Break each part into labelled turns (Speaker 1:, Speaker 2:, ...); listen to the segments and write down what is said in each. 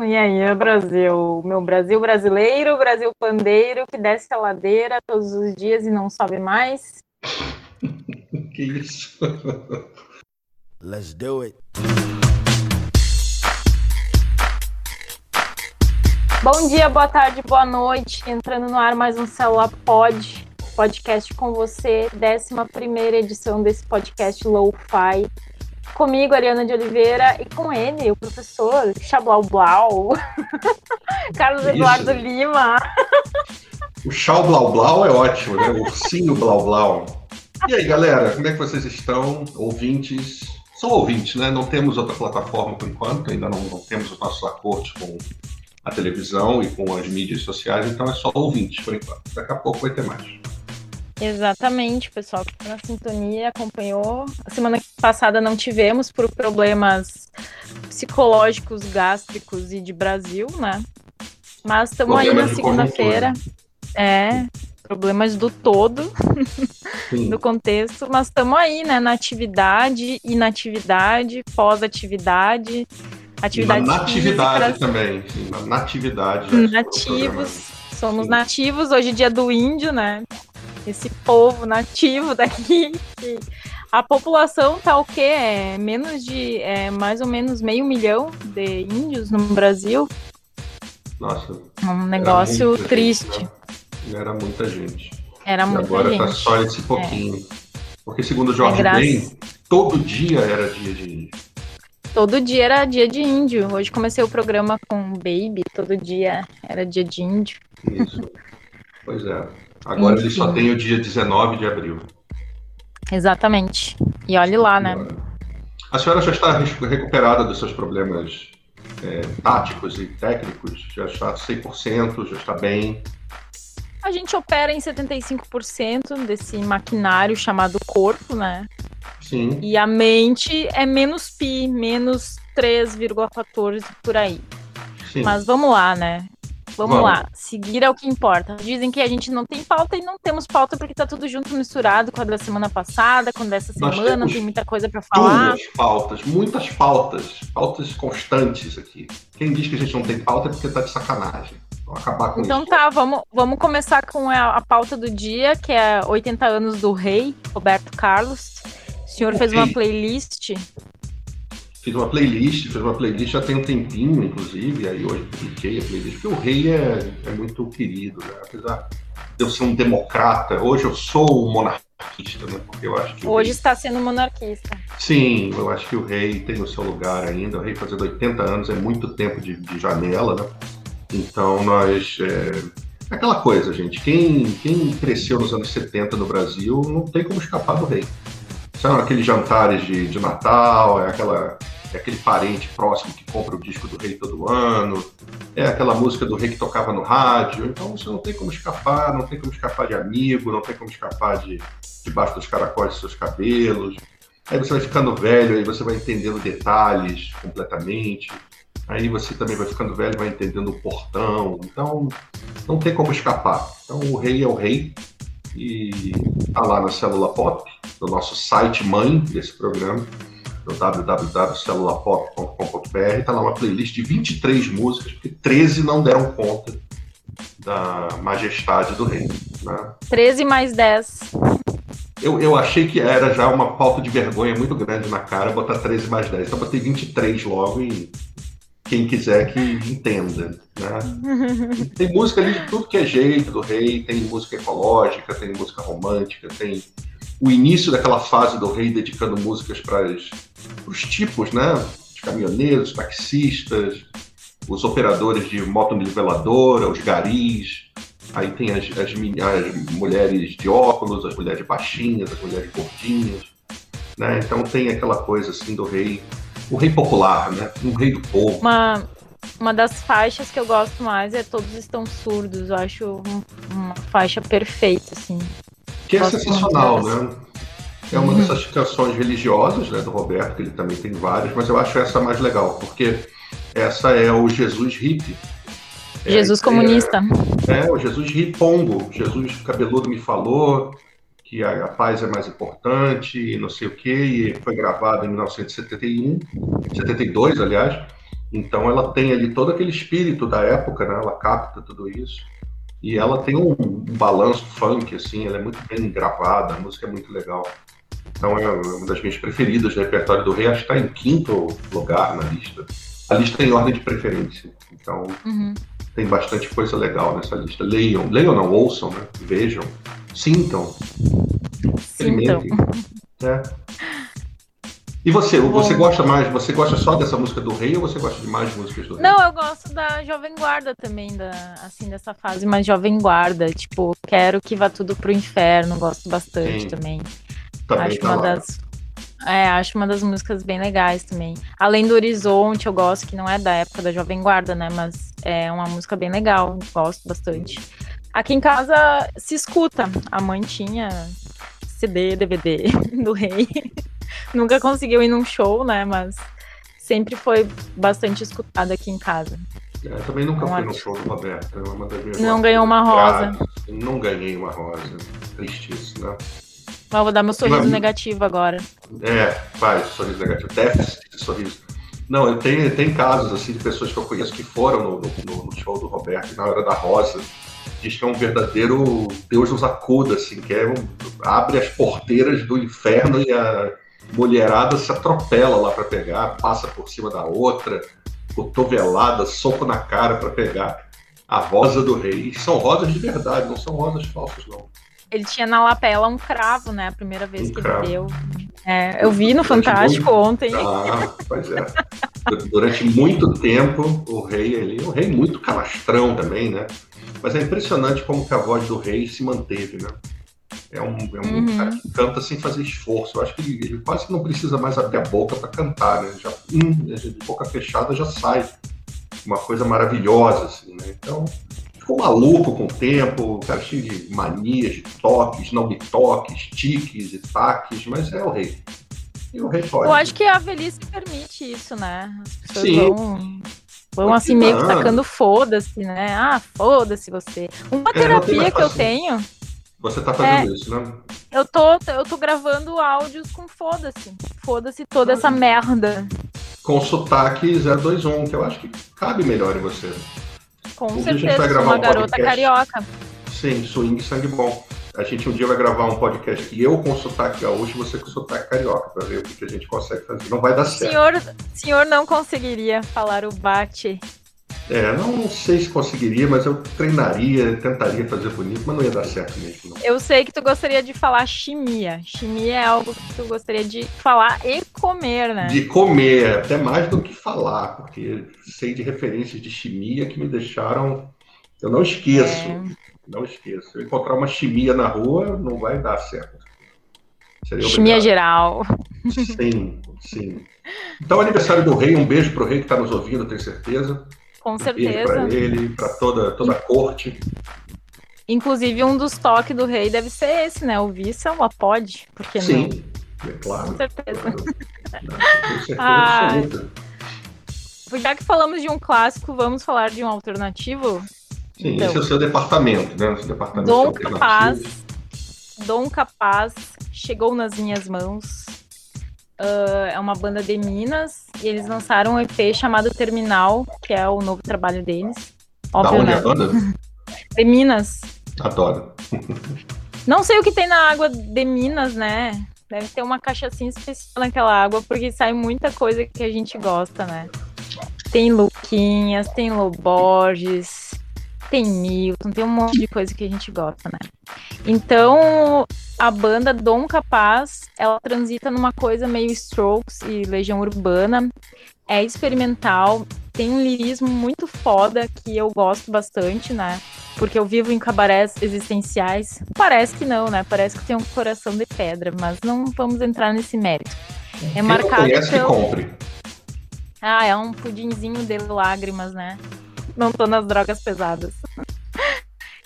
Speaker 1: E aí, Brasil? Meu Brasil brasileiro, Brasil pandeiro, que desce a ladeira todos os dias e não sobe mais.
Speaker 2: que isso? Let's do it.
Speaker 1: Bom dia, boa tarde, boa noite. Entrando no ar mais um Célula Pod, podcast com você, 11 edição desse podcast Low-Fi. Comigo, Ariana de Oliveira, e com ele, o professor Xablau Blau, Carlos Eduardo Isso. Lima.
Speaker 2: O Chau Blau Blau é ótimo, né? O ursinho Blau Blau. E aí, galera, como é que vocês estão? Ouvintes? São ouvintes, né? Não temos outra plataforma por enquanto, ainda não, não temos os nossos acordos com a televisão e com as mídias sociais, então é só ouvintes por enquanto. Daqui a pouco vai ter mais.
Speaker 1: Exatamente, pessoal que na sintonia acompanhou. A semana passada não tivemos por problemas psicológicos, gástricos e de Brasil, né? Mas estamos aí na segunda-feira. É, problemas do todo, do contexto, mas estamos aí, né? Na atividade, inatividade, pós-atividade, atividade.
Speaker 2: Na natividade também, sim, na natividade.
Speaker 1: Nativos, somos sim. nativos, hoje é dia do índio, né? Esse povo nativo daqui. A população tá o quê? É menos de é, mais ou menos meio milhão de índios no Brasil.
Speaker 2: Nossa.
Speaker 1: Um negócio triste.
Speaker 2: Gente, né? Era muita gente.
Speaker 1: Era
Speaker 2: e
Speaker 1: muita
Speaker 2: agora
Speaker 1: gente.
Speaker 2: Agora tá só esse pouquinho. É. Porque segundo Jorge é Ben, todo dia era dia de índio.
Speaker 1: Todo dia era dia de índio. Hoje comecei o programa com Baby, todo dia era dia de índio.
Speaker 2: Isso. Pois é. Agora Enfim. ele só tem o dia 19 de abril.
Speaker 1: Exatamente. E olhe lá, né?
Speaker 2: A senhora já está recuperada dos seus problemas é, táticos e técnicos? Já está 100%? Já está bem?
Speaker 1: A gente opera em 75% desse maquinário chamado corpo, né?
Speaker 2: Sim.
Speaker 1: E a mente é menos pi, menos 3,14 por aí. Sim. Mas vamos lá, né? Vamos, Vamos, lá, seguir é o que importa. Dizem que a gente não tem pauta e não temos pauta porque tá tudo junto misturado com a da semana passada, com a dessa semana, não tem muita coisa para falar.
Speaker 2: Muitas pautas, muitas pautas, pautas constantes aqui. Quem diz que a gente não tem pauta é porque tá de sacanagem. Vamos acabar com
Speaker 1: então
Speaker 2: isso.
Speaker 1: tá, vamos, vamos começar com a, a, pauta do dia, que é 80 anos do rei, Roberto Carlos. O senhor o fez rei. uma playlist
Speaker 2: Fiz uma playlist, fiz uma playlist já tem um tempinho, inclusive, aí hoje publiquei a playlist, porque o rei é, é muito querido, né? apesar de eu ser um democrata, hoje eu sou um monarquista, né? Porque eu acho que.
Speaker 1: Hoje rei... está sendo monarquista.
Speaker 2: Sim, eu acho que o rei tem o seu lugar ainda. O rei fazendo 80 anos é muito tempo de, de janela, né? Então nós. É... é aquela coisa, gente. Quem, quem cresceu nos anos 70 no Brasil não tem como escapar do rei. São aqueles jantares de, de Natal, é aquela é aquele parente próximo que compra o disco do rei todo ano, é aquela música do rei que tocava no rádio. Então você não tem como escapar, não tem como escapar de amigo, não tem como escapar de debaixo dos caracóis dos seus cabelos. Aí você vai ficando velho, aí você vai entendendo detalhes completamente. Aí você também vai ficando velho, vai entendendo o portão. Então não tem como escapar. Então o rei é o rei e tá lá na célula pop, no nosso site mãe desse programa no www.celulapop.com.br, está lá uma playlist de 23 músicas, porque 13 não deram conta da majestade do rei. Né?
Speaker 1: 13 mais 10.
Speaker 2: Eu, eu achei que era já uma falta de vergonha muito grande na cara botar 13 mais 10. Então botei 23 logo e quem quiser que entenda. Né? tem música ali de tudo que é jeito do rei, tem música ecológica, tem música romântica, tem o início daquela fase do rei dedicando músicas para os tipos, né? Os caminhoneiros, taxistas, os operadores de motoniveladora, os garis. Aí tem as, as, as, mulheres de óculos, as mulheres baixinhas, as mulheres gordinhas. Né? Então tem aquela coisa assim do rei, o rei popular, né? Um rei do povo.
Speaker 1: Uma, uma das faixas que eu gosto mais é Todos Estão Surdos. Eu acho uma faixa perfeita, assim.
Speaker 2: Que é sensacional, né? É uma uhum. dessas canções religiosas, né, do Roberto, que ele também tem várias, mas eu acho essa mais legal, porque essa é o Jesus hippie.
Speaker 1: É, Jesus é, comunista.
Speaker 2: É, é, o Jesus ripongo. Jesus cabeludo me falou que a, a, paz é mais importante e não sei o quê, e foi gravado em 1971, 72, aliás, Então ela tem ali todo aquele espírito da época, né? Ela capta tudo isso. E ela tem um, um balanço funk, assim, ela é muito bem gravada, a música é muito legal. Então é uma das minhas preferidas do repertório do Rei, acho que está em quinto lugar na lista. A lista é em ordem de preferência. Então uhum. tem bastante coisa legal nessa lista. Leiam, leiam não, ouçam, né? Vejam, sintam, experimentem. Né? E você, você gosta mais, você gosta só dessa música do Rei ou você gosta de mais músicas do Rei?
Speaker 1: Não, eu gosto da Jovem Guarda também, da, assim, dessa fase mais Jovem Guarda, tipo, quero que vá tudo pro inferno, gosto bastante Sim. também. também. Acho tá uma lá. das é, acho uma das músicas bem legais também. Além do Horizonte, eu gosto, que não é da época da Jovem Guarda, né? Mas é uma música bem legal, gosto bastante. Aqui em casa se escuta. A mãe tinha CD, DVD do Rei. Nunca conseguiu ir num show, né? Mas sempre foi bastante escutada aqui em casa.
Speaker 2: É, também nunca fui no show do Roberto. É uma das minhas
Speaker 1: não ganhou uma rosa.
Speaker 2: Não ganhei uma rosa. Tristíssimo, né?
Speaker 1: Mas vou dar meu sorriso Mas, negativo agora.
Speaker 2: É, faz sorriso negativo. Déficit de sorriso. Não, eu tenho, tem casos assim de pessoas que eu conheço que foram no, no, no show do Roberto na hora da rosa. Diz que é um verdadeiro Deus nos acuda, assim, que é um, abre as porteiras do inferno e a mulherada se atropela lá para pegar, passa por cima da outra, cotovelada, soco na cara para pegar a rosa do rei. E são rosas de verdade, não são rosas falsas, não.
Speaker 1: Ele tinha na lapela um cravo, né? A primeira vez um que cravo. ele deu. É, eu vi no Fantástico muito... ontem.
Speaker 2: Ah, pois é. Durante muito tempo, o rei ali, o rei muito calastrão também, né? Mas é impressionante como que a voz do rei se manteve, né? É um, é um uhum. cara que canta sem fazer esforço. Eu acho que ele, ele quase não precisa mais abrir a boca para cantar, né? Já, hum, de boca fechada já sai uma coisa maravilhosa, assim, né? Então, ficou maluco com o tempo, cara cheio de manias, de toques, não me toques, tiques e taques, mas é o rei. E o rei pode.
Speaker 1: Eu acho que a velhice permite isso, né? As pessoas Sim. vão, vão assim meio que tacando foda-se, né? Ah, foda-se você. Uma é, terapia que eu tenho
Speaker 2: você tá fazendo é, isso, né?
Speaker 1: Eu tô, eu tô gravando áudios com foda-se. Foda-se toda essa merda.
Speaker 2: Com sotaque 021, que eu acho que cabe melhor em você.
Speaker 1: Com certeza, sou uma um garota podcast. carioca.
Speaker 2: Sim, swing sangue bom. A gente um dia vai gravar um podcast aqui, eu com sotaque gaúcho e você com sotaque carioca, para ver o que a gente consegue fazer. Não vai dar certo.
Speaker 1: Senhor, senhor não conseguiria falar o bate
Speaker 2: é, não sei se conseguiria, mas eu treinaria, tentaria fazer bonito, mas não ia dar certo mesmo. Não.
Speaker 1: Eu sei que tu gostaria de falar chimia. Chimia é algo que tu gostaria de falar e comer, né?
Speaker 2: De comer, até mais do que falar, porque sei de referências de chimia que me deixaram. Eu não esqueço, é... não. Se eu encontrar uma chimia na rua, não vai dar certo.
Speaker 1: chimia geral.
Speaker 2: Sim, sim. Então, aniversário do rei, um beijo pro rei que está nos ouvindo, tenho certeza.
Speaker 1: Com certeza.
Speaker 2: Para ele, para toda, toda a corte.
Speaker 1: Inclusive, um dos toques do rei deve ser esse, né? O vice é uma pode, porque não?
Speaker 2: Sim, é claro.
Speaker 1: Com certeza. Claro. com certeza ah, Já que falamos de um clássico, vamos falar de um alternativo?
Speaker 2: Sim, então, esse é o seu departamento, né? O seu departamento
Speaker 1: Dom Capaz, Dom Capaz chegou nas minhas mãos Uh, é uma banda de Minas e eles lançaram um EP chamado Terminal, que é o novo trabalho deles.
Speaker 2: Óbvio, da onde né? a banda?
Speaker 1: De Minas.
Speaker 2: Adoro.
Speaker 1: Não sei o que tem na água de Minas, né? Deve ter uma cachaçinha especial naquela água, porque sai muita coisa que a gente gosta, né? Tem Luquinhas, tem Loborges, tem Milton, tem um monte de coisa que a gente gosta, né? Então, a banda Dom Capaz, ela transita numa coisa meio Strokes e Legião Urbana. É experimental, tem um lirismo muito foda que eu gosto bastante, né? Porque eu vivo em cabarés existenciais. Parece que não, né? Parece que tem um coração de pedra, mas não vamos entrar nesse mérito.
Speaker 2: É Quem marcado não pelo... que compre.
Speaker 1: Ah, é um pudinzinho de lágrimas, né? Não tô nas drogas pesadas.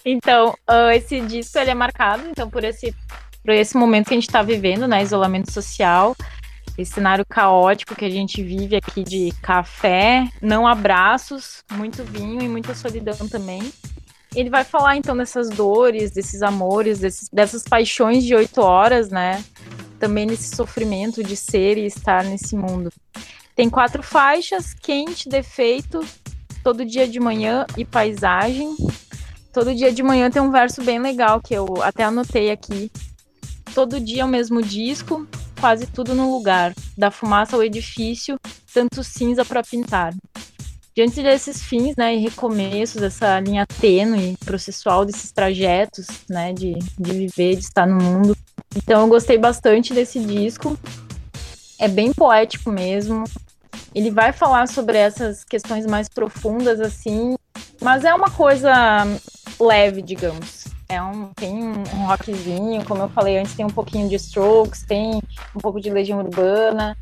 Speaker 1: então, uh, esse disco ele é marcado então por esse por esse momento que a gente está vivendo, né, isolamento social, esse cenário caótico que a gente vive aqui de café, não abraços, muito vinho e muita solidão também. Ele vai falar então dessas dores, desses amores, desses, dessas paixões de oito horas, né? Também nesse sofrimento de ser e estar nesse mundo. Tem quatro faixas: quente, defeito, todo dia de manhã e paisagem. Todo dia de manhã tem um verso bem legal que eu até anotei aqui. Todo dia é o mesmo disco, quase tudo no lugar. Da fumaça ao edifício, tanto cinza para pintar. Diante desses fins, né, e recomeços, essa linha tênue, processual desses trajetos, né, de, de viver, de estar no mundo. Então eu gostei bastante desse disco. É bem poético mesmo. Ele vai falar sobre essas questões mais profundas, assim, mas é uma coisa leve, digamos. É um, tem um, rockzinho, como eu falei antes, tem um pouquinho de Strokes, tem um pouco de Legião Urbana,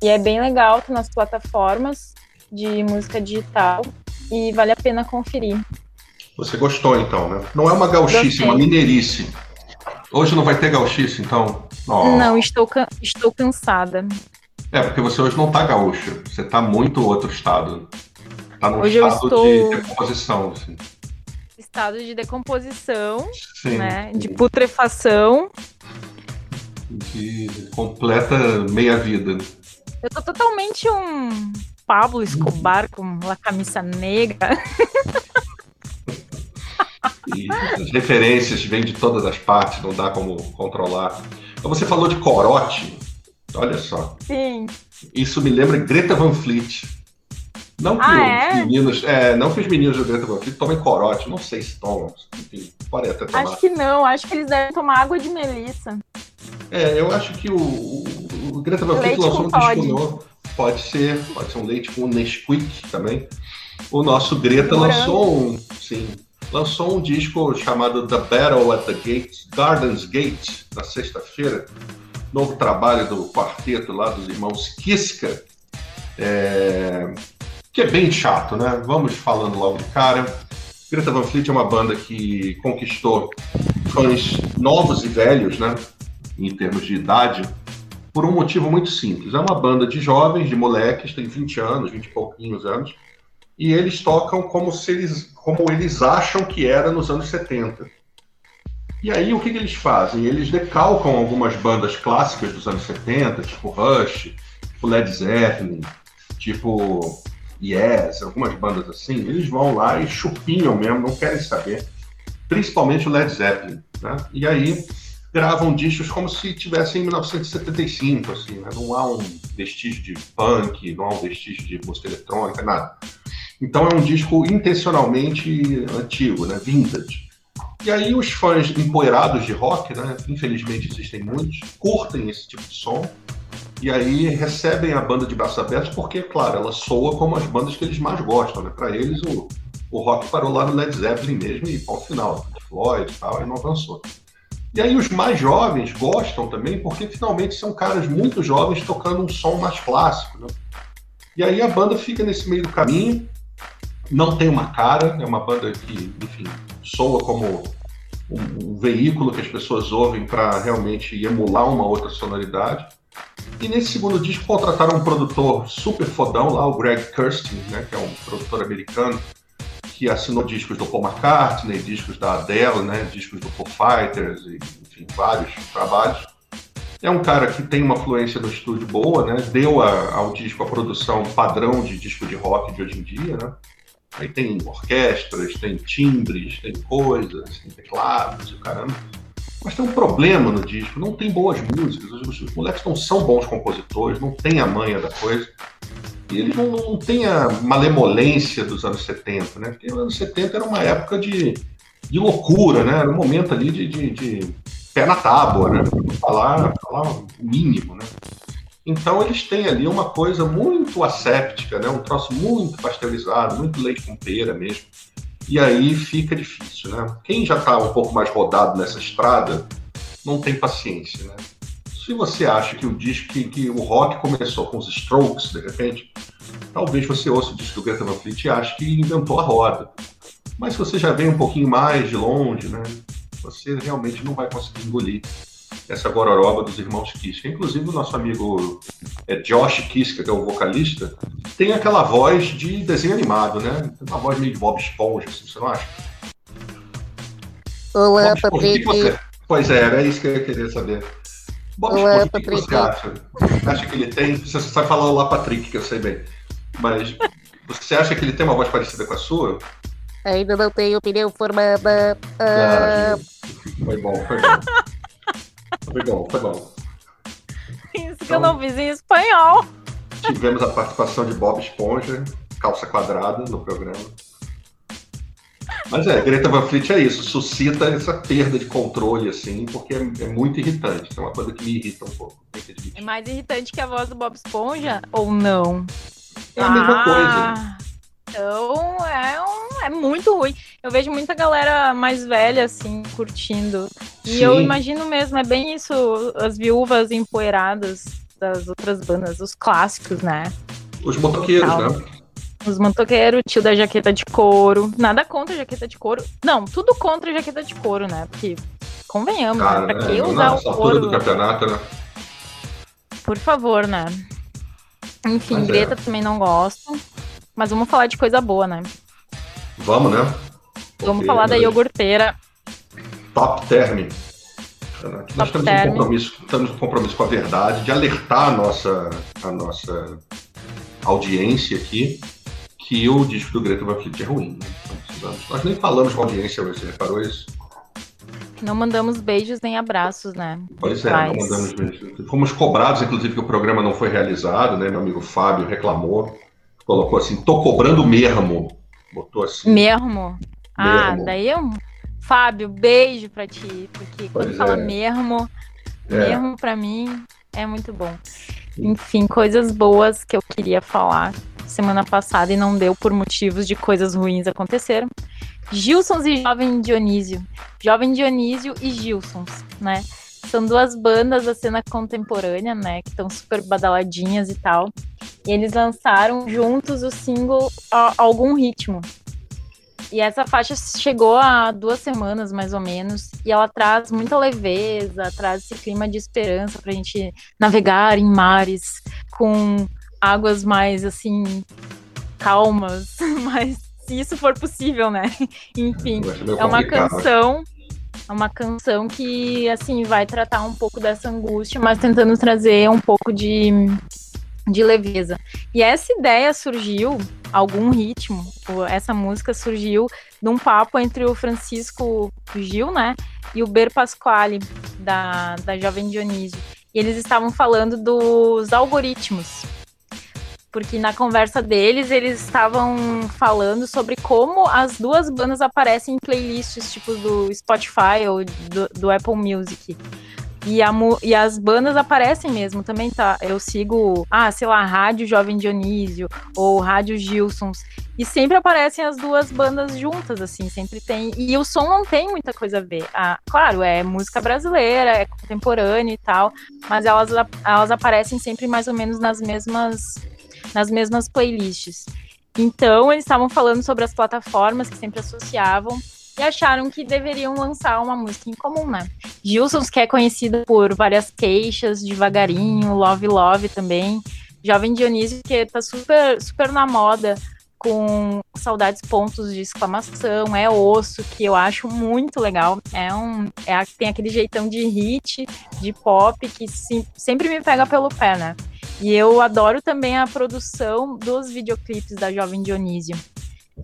Speaker 1: e é bem legal, tá nas plataformas de música digital, e vale a pena conferir.
Speaker 2: Você gostou então, né? Não é uma gauchice, é uma mineirice. Hoje não vai ter gauchice, então?
Speaker 1: Oh. Não, estou, estou cansada.
Speaker 2: É, porque você hoje não tá gaúcho, você tá muito outro estado. Tá num
Speaker 1: hoje
Speaker 2: estado
Speaker 1: estou...
Speaker 2: de decomposição, assim
Speaker 1: estado de decomposição, sim, né? De putrefação.
Speaker 2: De completa meia-vida.
Speaker 1: Eu tô totalmente um Pablo Escobar com a camisa negra.
Speaker 2: E as referências vêm de todas as partes, não dá como controlar. Então você falou de corote, olha só.
Speaker 1: Sim.
Speaker 2: Isso me lembra Greta Van Fleet. Não que
Speaker 1: ah,
Speaker 2: os
Speaker 1: é?
Speaker 2: meninos. É, não que os meninos do Greta Van Fleet tomem corote, não sei se tomam. Enfim, pode até tomar.
Speaker 1: Acho que não, acho que eles devem tomar água de melissa.
Speaker 2: É, eu acho que o, o Greta Van Fleet lançou um disco novo. Pode ser, pode ser um leite com Nesquik também. O nosso Greta lançou um. Sim. Lançou um disco chamado The Battle at the Gates, Gardens Gate, na sexta-feira. Novo trabalho do quarteto lá dos irmãos Kiska. É, que é bem chato, né? Vamos falando logo de cara. Greta Van Fleet é uma banda que conquistou fãs novos e velhos, né? Em termos de idade, por um motivo muito simples. É uma banda de jovens, de moleques, tem 20 anos, 20 e pouquinhos anos, e eles tocam como, se eles, como eles acham que era nos anos 70. E aí o que, que eles fazem? Eles decalcam algumas bandas clássicas dos anos 70, tipo Rush, tipo Led Zeppelin, tipo Yes, algumas bandas assim, eles vão lá e chupinham mesmo, não querem saber. Principalmente o Led Zeppelin. Né? E aí gravam discos como se tivessem em 1975, assim, né? não há um vestígio de punk, não há um vestígio de música eletrônica, nada. Então é um disco intencionalmente antigo, né? vintage. E aí os fãs empoeirados de rock, né? infelizmente existem muitos, curtem esse tipo de som e aí recebem a banda de braços abertos porque, claro, ela soa como as bandas que eles mais gostam, né? Para eles o, o rock parou lá no Led Zeppelin mesmo e ponto final, Floyd e tal, aí não avançou. E aí os mais jovens gostam também porque finalmente são caras muito jovens tocando um som mais clássico, né? E aí a banda fica nesse meio do caminho, não tem uma cara, é uma banda que, enfim, soa como um, um veículo que as pessoas ouvem para realmente emular uma outra sonoridade. E nesse segundo disco contrataram um produtor super fodão lá, o Greg Kirsten, né, que é um produtor americano, que assinou discos do Paul McCartney, discos da Adele, né, discos do Foo Fighters, e, enfim, vários trabalhos. É um cara que tem uma fluência no estúdio boa, né, deu a, ao disco a produção padrão de disco de rock de hoje em dia, né. Aí tem orquestras, tem timbres, tem coisas, tem teclados e o caramba. Mas tem um problema no disco, não tem boas músicas. Os, os moleques não são bons compositores, não tem a manha da coisa. E eles não, não têm a malemolência dos anos 70, né? Porque os anos 70 era uma época de, de loucura, né? Era um momento ali de, de, de pé na tábua, né? Falar, falar o mínimo, né? Então eles têm ali uma coisa muito asséptica, né? Um troço muito pasteurizado, muito leite com pera mesmo e aí fica difícil, né? Quem já está um pouco mais rodado nessa estrada não tem paciência, né? Se você acha que o disco que, que o rock começou com os Strokes, de repente, talvez você ouça o disco do Greta Van Fleet e ache que inventou a roda. Mas se você já vem um pouquinho mais de longe, né? Você realmente não vai conseguir engolir essa gororoba dos irmãos Kiska. Inclusive, o nosso amigo é, Josh Kiska, que é o vocalista, tem aquela voz de desenho animado, né? Tem uma voz meio de Bob Esponja, assim, você não acha?
Speaker 3: Olá, Bob Esponja,
Speaker 2: você... Pois é, era isso que eu queria saber. Bob Esponja, o que você acha? Acha que ele tem. Você vai falar lá, Patrick, que eu sei bem. Mas você acha que ele tem uma voz parecida com a sua?
Speaker 3: Ainda não tenho opinião formada.
Speaker 2: Ah, foi bom, foi bom. Foi bom, foi bom.
Speaker 1: Isso então, que eu não fiz em espanhol.
Speaker 2: Tivemos a participação de Bob Esponja, calça quadrada, no programa. Mas é, Greta Van Fleet é isso, suscita essa perda de controle, assim, porque é, é muito irritante. É uma coisa que me irrita um pouco.
Speaker 1: É mais irritante que a voz do Bob Esponja ou não?
Speaker 2: É a mesma ah, coisa.
Speaker 1: Então é, um, é muito ruim. Eu vejo muita galera mais velha, assim, curtindo. E Sim. eu imagino mesmo, é bem isso, as viúvas empoeiradas das outras bandas, os clássicos, né?
Speaker 2: Os motoqueiros, né?
Speaker 1: Os motoqueiros, tio da jaqueta de couro. Nada contra a jaqueta de couro. Não, tudo contra a jaqueta de couro, né? Porque, convenhamos, Cara, né? Pra que é, usar o couro?
Speaker 2: do campeonato, né?
Speaker 1: Por favor, né? Enfim, mas Greta é. também não gosto. Mas vamos falar de coisa boa, né?
Speaker 2: Vamos, né?
Speaker 1: Vamos falar da iogurteira.
Speaker 2: Top Term. Top nós temos um, compromisso, temos um compromisso com a verdade, de alertar a nossa, a nossa audiência aqui que o disco do Greta Van Fleet é ruim. Né? Nós nem falamos com a audiência, você reparou isso?
Speaker 1: Não mandamos beijos nem abraços, né?
Speaker 2: Pois é, Mas... não mandamos beijos. Fomos cobrados, inclusive, que o programa não foi realizado, né? Meu amigo Fábio reclamou, colocou assim, tô cobrando mesmo. Botou assim.
Speaker 1: Mesmo? Ah, daí eu. Fábio, beijo pra ti, porque pois quando é. fala mesmo, é. mesmo pra mim é muito bom. Enfim, coisas boas que eu queria falar semana passada e não deu por motivos de coisas ruins aconteceram. Gilsons e Jovem Dionísio. Jovem Dionísio e Gilsons, né? São duas bandas da cena contemporânea, né? Que estão super badaladinhas e tal. E eles lançaram juntos o single Algum Ritmo. E essa faixa chegou há duas semanas, mais ou menos, e ela traz muita leveza, traz esse clima de esperança pra gente navegar em mares com águas mais assim calmas, mas se isso for possível, né? Enfim, é uma canção, é uma canção que assim vai tratar um pouco dessa angústia, mas tentando trazer um pouco de de leveza. E essa ideia surgiu, algum ritmo, essa música surgiu num papo entre o Francisco Gil, né, e o Ber Pasquale, da, da Jovem Dionísio. E eles estavam falando dos algoritmos, porque na conversa deles eles estavam falando sobre como as duas bandas aparecem em playlists tipo do Spotify ou do, do Apple Music. E, a, e, as bandas aparecem mesmo também, tá? Eu sigo, ah, sei lá, Rádio Jovem Dionísio ou Rádio Gilsons. E sempre aparecem as duas bandas juntas, assim, sempre tem. E o som não tem muita coisa a ver. Ah, claro, é música brasileira, é contemporânea e tal, mas elas, elas aparecem sempre mais ou menos nas mesmas nas mesmas playlists. Então, eles estavam falando sobre as plataformas que sempre associavam e acharam que deveriam lançar uma música em comum, né? Gilsons, que é conhecido por várias queixas, devagarinho, Love Love também. Jovem Dionísio, que tá super, super na moda com saudades pontos de exclamação, é osso, que eu acho muito legal. É um. É, tem aquele jeitão de hit, de pop, que sempre me pega pelo pé, né? E eu adoro também a produção dos videoclipes da Jovem Dionísio,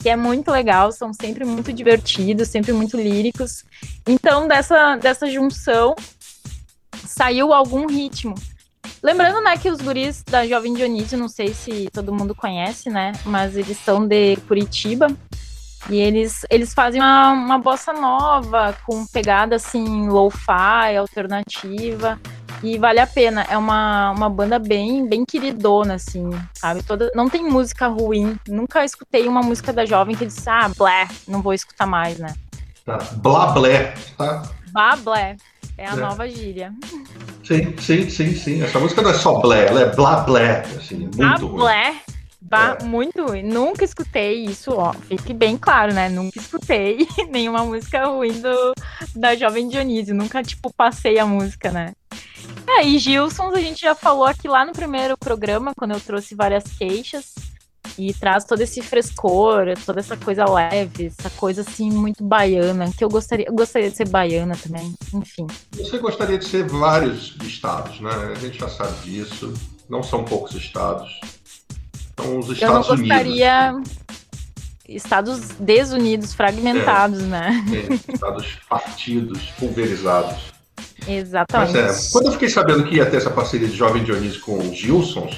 Speaker 1: que é muito legal, são sempre muito divertidos, sempre muito líricos. Então, dessa, dessa junção, saiu algum ritmo. Lembrando, né, que os guris da Jovem Dionísio, não sei se todo mundo conhece, né, mas eles são de Curitiba, e eles, eles fazem uma, uma bossa nova, com pegada assim, lo-fi, alternativa. E vale a pena. É uma, uma banda bem, bem queridona, assim, sabe? Toda, não tem música ruim. Nunca escutei uma música da jovem que disse, ah, blé, não vou escutar mais, né?
Speaker 2: Tá. Blá blé, tá?
Speaker 1: Blá blé. É a é. nova gíria.
Speaker 2: Sim, sim, sim, sim. Essa música não é só blé, ela é blá blé, assim, é muito ruim.
Speaker 1: blé. Bah, é. Muito ruim. Nunca escutei isso, ó. Fique bem claro, né? Nunca escutei nenhuma música ruim do, da Jovem Dionísio. Nunca, tipo, passei a música, né? É, e Gilsons a gente já falou aqui lá no primeiro programa, quando eu trouxe várias queixas. E traz todo esse frescor, toda essa coisa leve, essa coisa assim muito baiana, que eu gostaria, eu gostaria de ser baiana também, enfim.
Speaker 2: Você gostaria de ser vários estados, né? A gente já sabe disso. Não são poucos estados. São os Estados
Speaker 1: eu não gostaria
Speaker 2: Unidos.
Speaker 1: estados desunidos, fragmentados,
Speaker 2: É.
Speaker 1: né?
Speaker 2: É, estados partidos, pulverizados.
Speaker 1: Exatamente.
Speaker 2: é, quando eu fiquei sabendo que ia ter essa parceria de Jovem Dionísio com os Gilsons,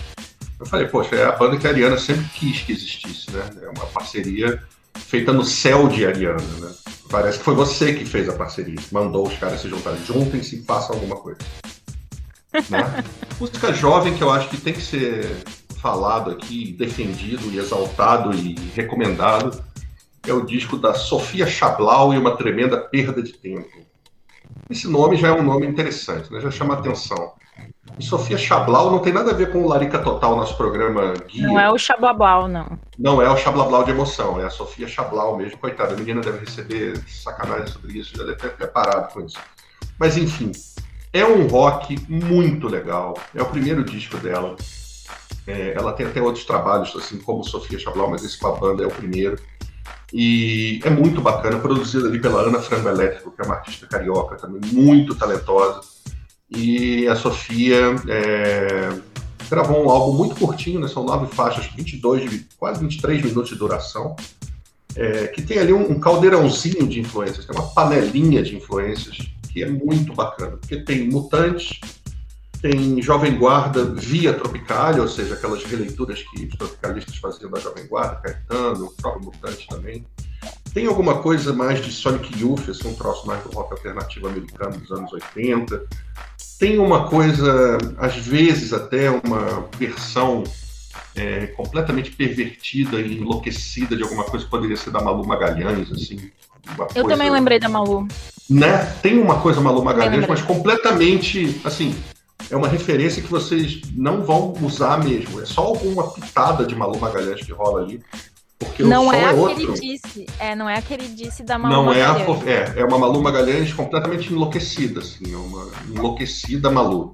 Speaker 2: eu falei, poxa, é a banda que a Ariana sempre quis que existisse, né? É uma parceria feita no céu de Ariana, né? Parece que foi você que fez a parceria, mandou os caras se juntarem. Juntem-se e façam alguma coisa. Né? Música jovem que eu acho que tem que ser falado aqui, defendido e exaltado e recomendado é o disco da Sofia Chablau e uma tremenda perda de tempo. Esse nome já é um nome interessante, né? já chama atenção. E Sofia Chablau não tem nada a ver com o Larica Total, nosso programa Guia.
Speaker 1: Não é o Xablablau, não.
Speaker 2: Não é o Chablau de emoção, é a Sofia Chablau mesmo. Coitada, a menina deve receber sacanagem sobre isso, já deve ter preparado com isso. Mas enfim, é um rock muito legal. É o primeiro disco dela. É, ela tem até outros trabalhos, assim como Sofia Chablau, mas esse com a banda é o primeiro. E é muito bacana, produzido ali pela Ana Frango Elétrico, que é uma artista carioca também, muito talentosa. E a Sofia é, gravou um álbum muito curtinho, né? são nove faixas, 22, de- quase 23 minutos de duração, é, que tem ali um, um caldeirãozinho de influências, tem uma panelinha de influências que é muito bacana, porque tem Mutantes, tem Jovem Guarda via Tropicália, ou seja, aquelas releituras que os tropicalistas faziam da Jovem Guarda, Caetano, o próprio Mutante também. Tem alguma coisa mais de Sonic Youth, assim, um troço mais do rock alternativo americano dos anos 80. Tem uma coisa, às vezes até uma versão é, completamente pervertida e enlouquecida de alguma coisa que poderia ser da Malu Magalhães, assim.
Speaker 1: Eu
Speaker 2: coisa-
Speaker 1: também lembrei da Malu.
Speaker 2: né? Tem uma coisa Malu Magalhães, mas completamente, assim, é uma referência que vocês não vão usar mesmo. É só alguma pitada de Malu Magalhães que rola ali, porque
Speaker 1: Não
Speaker 2: o som
Speaker 1: é
Speaker 2: é,
Speaker 1: a
Speaker 2: outro.
Speaker 1: queridice. É, não é a queridice da Malu
Speaker 2: Não é, a,
Speaker 1: Magalhães.
Speaker 2: é, é uma Malu Magalhães completamente enlouquecida, assim, é uma enlouquecida Malu.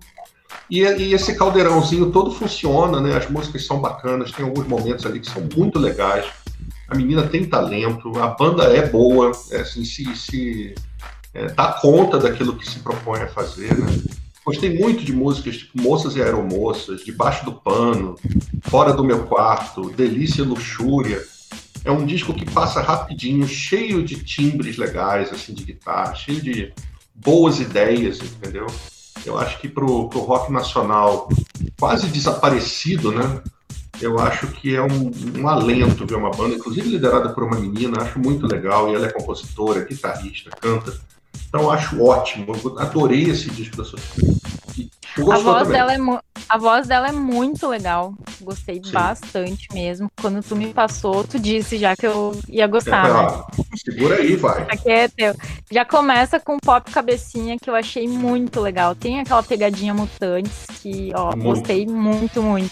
Speaker 2: E, e esse caldeirãozinho todo funciona, né? As músicas são bacanas, tem alguns momentos ali que são muito legais. A menina tem talento, a banda é boa, é, assim, se, se é, dá conta daquilo que se propõe a fazer, né? Gostei muito de músicas tipo Moças e Aeromoças, Debaixo do Pano, Fora do Meu Quarto, Delícia e Luxúria. É um disco que passa rapidinho, cheio de timbres legais, assim, de guitarra, cheio de boas ideias, entendeu? Eu acho que pro, pro rock nacional quase desaparecido, né? Eu acho que é um, um alento ver uma banda, inclusive liderada por uma menina, acho muito legal, e ela é compositora, guitarrista, canta. Então eu acho ótimo, eu adorei esse disco da Sofia.
Speaker 1: A voz,
Speaker 2: também?
Speaker 1: dela é a voz dela é muito legal. Gostei
Speaker 2: Sim.
Speaker 1: bastante mesmo. Quando tu me passou, tu disse já que eu ia
Speaker 2: É,
Speaker 1: gostar, né?
Speaker 2: ó, segura aí, vai.
Speaker 1: Aqui é teu. Já começa com pop cabecinha que eu achei muito legal. Tem aquela pegadinha mutantes que, ó,
Speaker 2: Muito.
Speaker 1: gostei muito, muito.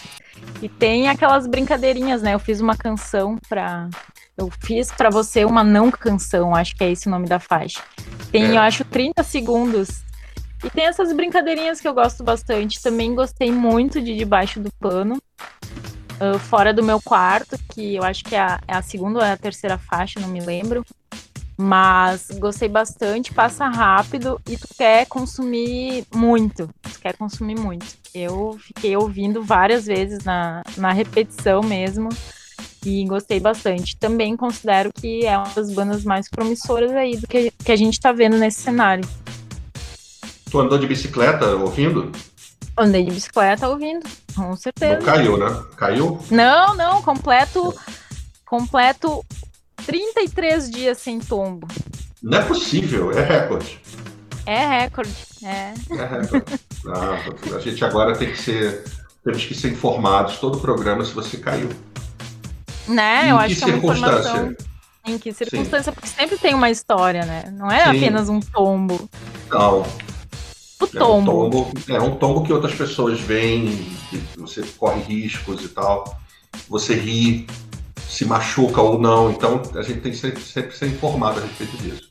Speaker 1: E tem aquelas brincadeirinhas, né? Eu fiz uma canção pra. Eu fiz pra você uma não canção, acho que é esse o nome da faixa. Tem,
Speaker 2: É.
Speaker 1: eu acho, 30 segundos. E tem essas brincadeirinhas que eu gosto bastante. Também gostei muito de Debaixo do Pano. Ah, fora do meu quarto, que eu acho que é a, é a segunda ou é a terceira faixa, não me lembro. Mas gostei bastante, passa rápido e tu quer consumir muito. Tu quer consumir muito. Eu fiquei ouvindo várias vezes na, na repetição mesmo. E gostei bastante. Também considero que é uma das bandas mais promissoras aí do que, que a gente tá vendo nesse cenário.
Speaker 2: Tu andou de bicicleta ouvindo?
Speaker 1: Andei de bicicleta ouvindo, com
Speaker 2: Não
Speaker 1: certeza.
Speaker 2: caiu, né? Caiu?
Speaker 1: Não, não, completo. Completo 33 dias sem tombo.
Speaker 2: Não é possível, é recorde.
Speaker 1: É recorde. É.
Speaker 2: É recorde. Ah, a gente agora tem que ser. Temos que ser informados todo o programa se você caiu.
Speaker 1: Né?
Speaker 2: Em
Speaker 1: eu acho que é uma informação. Em que circunstância? Porque sempre tem uma história, né? Não é
Speaker 2: Sim.
Speaker 1: apenas um tombo.
Speaker 2: Não,
Speaker 1: O
Speaker 2: é um
Speaker 1: tombo.
Speaker 2: tombo. É um tombo que outras pessoas veem, que você corre riscos e tal. Você ri, se machuca ou não. Então a gente tem que sempre, sempre ser informado a respeito disso.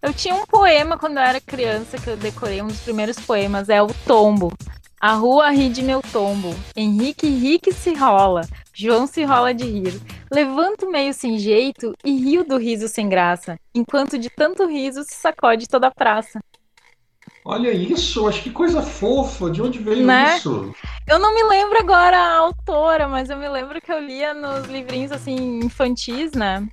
Speaker 1: Eu tinha um poema quando eu era criança que eu decorei, um dos primeiros poemas, é o tombo. A rua ri de meu tombo, Henrique Henrique se rola, João se rola de rir. Levanto meio sem jeito e rio do riso sem graça, enquanto de tanto riso se sacode toda a praça.
Speaker 2: Olha isso, mas que coisa fofa, de onde veio
Speaker 1: Né?
Speaker 2: isso?
Speaker 1: Eu não me lembro agora a autora, mas eu me lembro que eu lia nos livrinhos assim infantis, né?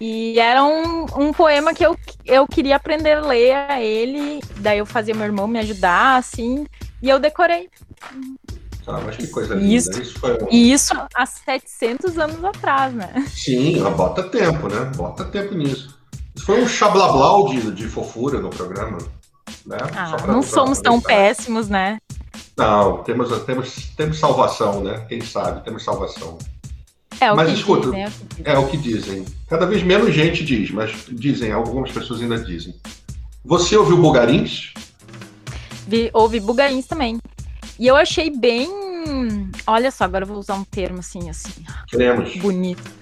Speaker 1: E era um, um poema que eu, eu queria aprender a ler ele, daí eu fazia meu irmão me ajudar, assim, e eu decorei.
Speaker 2: Ah, mas que coisa linda.
Speaker 1: Isso.
Speaker 2: Isso, foi.
Speaker 1: E isso há 700 anos atrás, né?
Speaker 2: Sim, mas bota tempo, né? Bota tempo nisso. Isso foi um chablablau de, de fofura no programa. Né?
Speaker 1: Ah, não somos tão péssimos, né?
Speaker 2: Não, temos, temos, temos salvação, né? Quem sabe, temos salvação.
Speaker 1: É o
Speaker 2: Mas
Speaker 1: que
Speaker 2: escuta,
Speaker 1: dizem, é o que dizem.
Speaker 2: É o que dizem. Cada vez menos gente diz, mas dizem, algumas pessoas ainda dizem. Você ouviu Bugarins?
Speaker 1: Vi, houve bugarins também. E eu achei bem. Olha só, agora eu vou usar um termo assim, assim,
Speaker 2: Queremos.
Speaker 1: bonito.
Speaker 2: Sim.